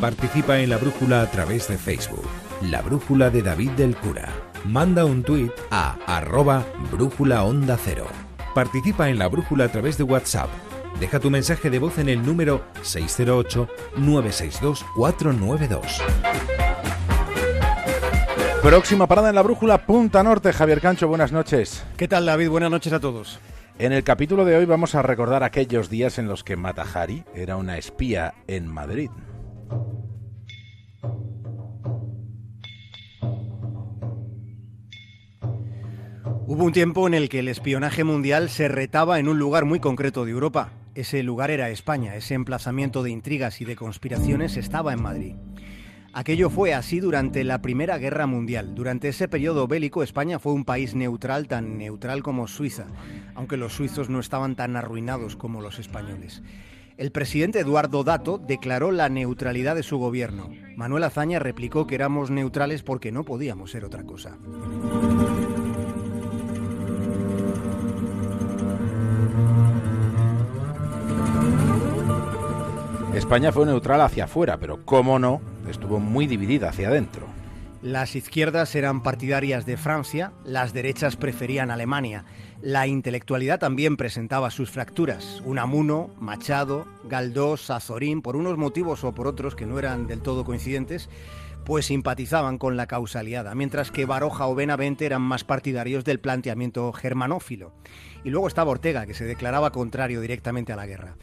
Participa en la brújula a través de Facebook. La brújula de David del Cura. Manda un tuit a arroba brújula onda cero. Participa en la brújula a través de WhatsApp. Deja tu mensaje de voz en el número 608-962-492. Próxima parada en la brújula Punta Norte. Javier Cancho, buenas noches. ¿Qué tal David? Buenas noches a todos. En el capítulo de hoy vamos a recordar aquellos días en los que Matajari era una espía en Madrid. Hubo un tiempo en el que el espionaje mundial se retaba en un lugar muy concreto de Europa. Ese lugar era España, ese emplazamiento de intrigas y de conspiraciones estaba en Madrid. Aquello fue así durante la Primera Guerra Mundial. Durante ese periodo bélico España fue un país neutral, tan neutral como Suiza, aunque los suizos no estaban tan arruinados como los españoles. El presidente Eduardo Dato declaró la neutralidad de su gobierno. Manuel Azaña replicó que éramos neutrales porque no podíamos ser otra cosa. España fue neutral hacia afuera, pero cómo no, estuvo muy dividida hacia adentro. Las izquierdas eran partidarias de Francia, las derechas preferían Alemania. La intelectualidad también presentaba sus fracturas. Unamuno, Machado, Galdós, Azorín, por unos motivos o por otros que no eran del todo coincidentes, pues simpatizaban con la causa aliada, mientras que Baroja o Benavente eran más partidarios del planteamiento germanófilo. Y luego estaba Ortega, que se declaraba contrario directamente a la guerra.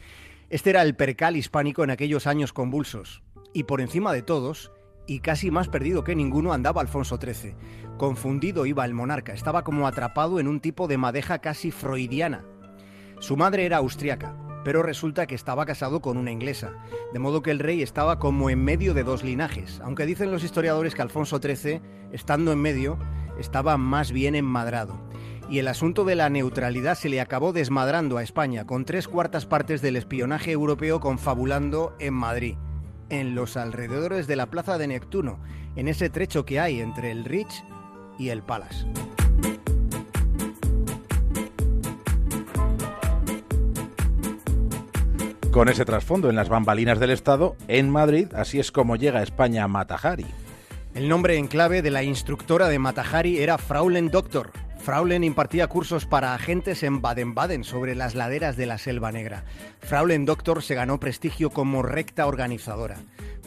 Este era el percal hispánico en aquellos años convulsos. Y por encima de todos, y casi más perdido que ninguno, andaba Alfonso XIII. Confundido iba el monarca, estaba como atrapado en un tipo de madeja casi freudiana. Su madre era austriaca, pero resulta que estaba casado con una inglesa, de modo que el rey estaba como en medio de dos linajes, aunque dicen los historiadores que Alfonso XIII, estando en medio, estaba más bien enmadrado y el asunto de la neutralidad se le acabó desmadrando a España, con tres cuartas partes del espionaje europeo confabulando en Madrid, en los alrededores de la Plaza de Neptuno, en ese trecho que hay entre el Rich y el Palace. Con ese trasfondo en las bambalinas del Estado, en Madrid, así es como llega España a Matajari. El nombre en clave de la instructora de Matajari era Fraulen Doctor, Fraulen impartía cursos para agentes en Baden-Baden sobre las laderas de la Selva Negra. Fraulen Doctor se ganó prestigio como recta organizadora.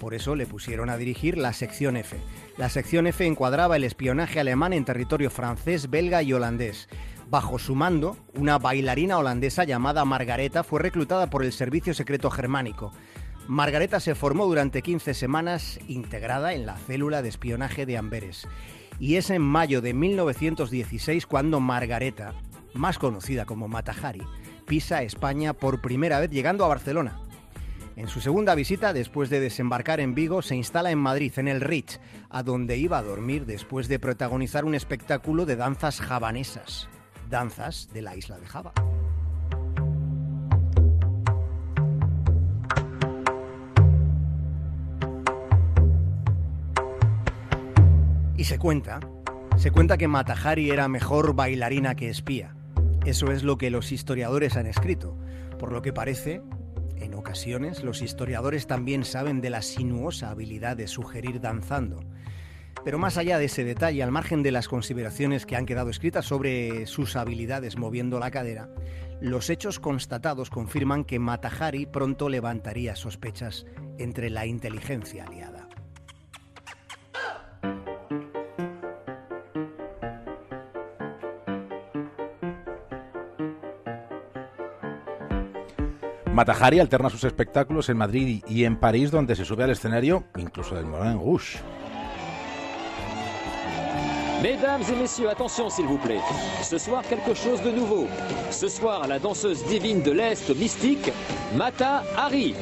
Por eso le pusieron a dirigir la sección F. La sección F encuadraba el espionaje alemán en territorio francés, belga y holandés. Bajo su mando, una bailarina holandesa llamada Margareta fue reclutada por el Servicio Secreto Germánico. Margareta se formó durante 15 semanas integrada en la célula de espionaje de Amberes y es en mayo de 1916 cuando Margareta, más conocida como Matajari, pisa España por primera vez llegando a Barcelona. En su segunda visita, después de desembarcar en Vigo, se instala en Madrid, en el Ritz, a donde iba a dormir después de protagonizar un espectáculo de danzas javanesas, danzas de la isla de Java. Y se cuenta, se cuenta que Matajari era mejor bailarina que espía. Eso es lo que los historiadores han escrito. Por lo que parece, en ocasiones los historiadores también saben de la sinuosa habilidad de sugerir danzando. Pero más allá de ese detalle, al margen de las consideraciones que han quedado escritas sobre sus habilidades moviendo la cadera, los hechos constatados confirman que Matajari pronto levantaría sospechas entre la inteligencia aliada. Matajari alterna sus espectáculos en Madrid y en París, donde se sube al escenario incluso del Moulin Rouge. Mesdames et messieurs, attention s'il vous plaît. Ce soir, quelque chose de nouveau. Ce soir, la danseuse divine de l'Est mystique, Mata Hari.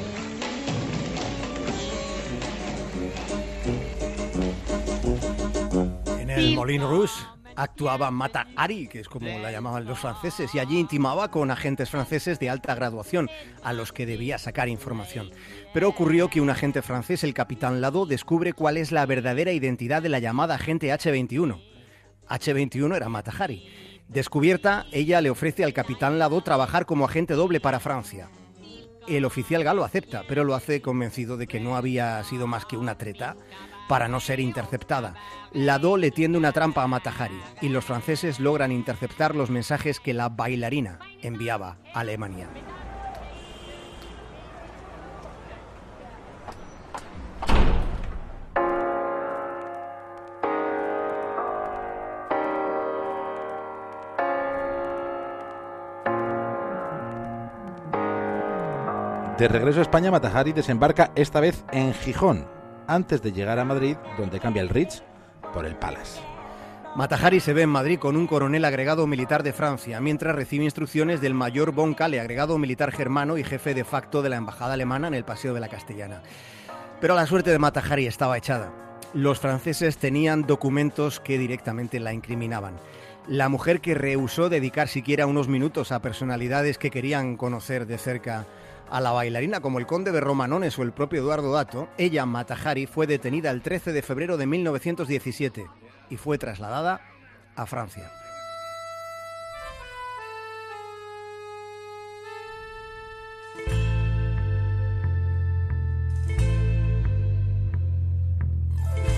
En el Moulin Rouge actuaba Mata Hari, que es como la llamaban los franceses, y allí intimaba con agentes franceses de alta graduación, a los que debía sacar información. Pero ocurrió que un agente francés, el capitán Lado, descubre cuál es la verdadera identidad de la llamada agente H-21. H-21 era Mata Hari. Descubierta, ella le ofrece al capitán Lado trabajar como agente doble para Francia. El oficial galo acepta, pero lo hace convencido de que no había sido más que una treta para no ser interceptada. Lado le tiende una trampa a Matahari y los franceses logran interceptar los mensajes que la bailarina enviaba a Alemania. De regreso a España, Matahari desembarca esta vez en Gijón, antes de llegar a Madrid, donde cambia el Ritz por el Palace. Matahari se ve en Madrid con un coronel agregado militar de Francia, mientras recibe instrucciones del mayor Von Kalle, agregado militar germano y jefe de facto de la embajada alemana en el Paseo de la Castellana. Pero la suerte de Matahari estaba echada. Los franceses tenían documentos que directamente la incriminaban. La mujer que rehusó dedicar siquiera unos minutos a personalidades que querían conocer de cerca a la bailarina como el conde de Romanones o el propio Eduardo Dato, ella, Matahari, fue detenida el 13 de febrero de 1917 y fue trasladada a Francia.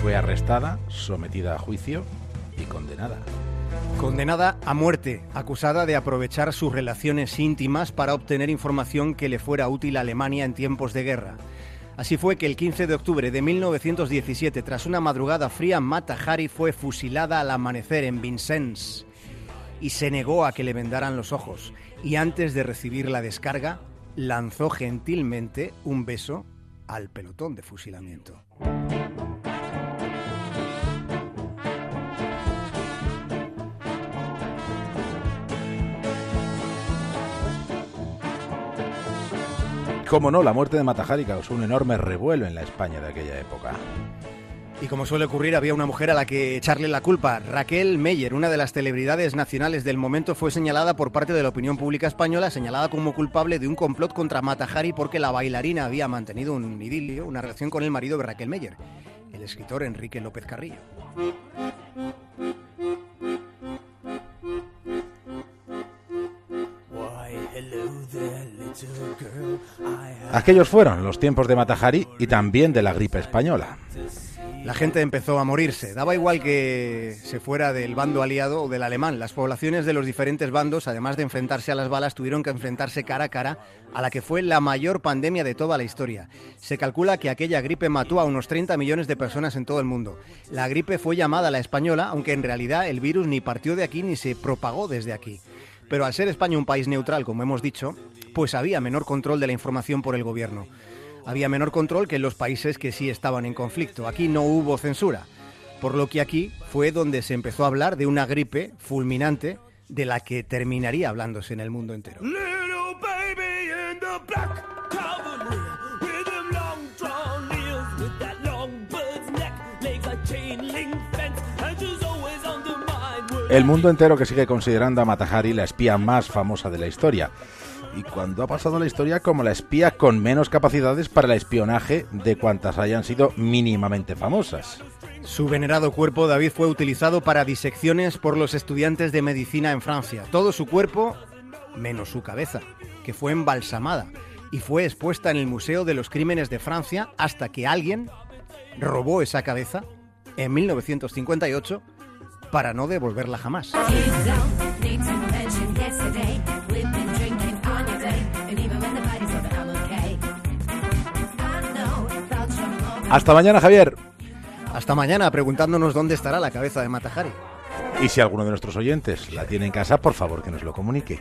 Fue arrestada, sometida a juicio y condenada. Condenada a muerte, acusada de aprovechar sus relaciones íntimas para obtener información que le fuera útil a Alemania en tiempos de guerra. Así fue que el 15 de octubre de 1917, tras una madrugada fría, Mata Hari fue fusilada al amanecer en Vincennes y se negó a que le vendaran los ojos. Y antes de recibir la descarga, lanzó gentilmente un beso al pelotón de fusilamiento. Cómo no, la muerte de Matahari causó un enorme revuelo en la España de aquella época. Y como suele ocurrir, había una mujer a la que echarle la culpa. Raquel Meyer, una de las celebridades nacionales del momento, fue señalada por parte de la opinión pública española, señalada como culpable de un complot contra Matahari porque la bailarina había mantenido un idilio, una relación con el marido de Raquel Meyer, el escritor Enrique López Carrillo. Aquellos fueron los tiempos de Matahari y también de la gripe española. La gente empezó a morirse. Daba igual que se fuera del bando aliado o del alemán. Las poblaciones de los diferentes bandos, además de enfrentarse a las balas, tuvieron que enfrentarse cara a cara a la que fue la mayor pandemia de toda la historia. Se calcula que aquella gripe mató a unos 30 millones de personas en todo el mundo. La gripe fue llamada la española, aunque en realidad el virus ni partió de aquí ni se propagó desde aquí. Pero al ser España un país neutral, como hemos dicho, pues había menor control de la información por el gobierno. Había menor control que en los países que sí estaban en conflicto. Aquí no hubo censura, por lo que aquí fue donde se empezó a hablar de una gripe fulminante de la que terminaría hablándose en el mundo entero. El mundo entero que sigue considerando a Matahari la espía más famosa de la historia. Y cuando ha pasado la historia como la espía con menos capacidades para el espionaje de cuantas hayan sido mínimamente famosas. Su venerado cuerpo, David, fue utilizado para disecciones por los estudiantes de medicina en Francia. Todo su cuerpo, menos su cabeza, que fue embalsamada y fue expuesta en el Museo de los Crímenes de Francia hasta que alguien robó esa cabeza en 1958 para no devolverla jamás. Hasta mañana, Javier. Hasta mañana, preguntándonos dónde estará la cabeza de Matajari. Y si alguno de nuestros oyentes la tiene en casa, por favor que nos lo comunique.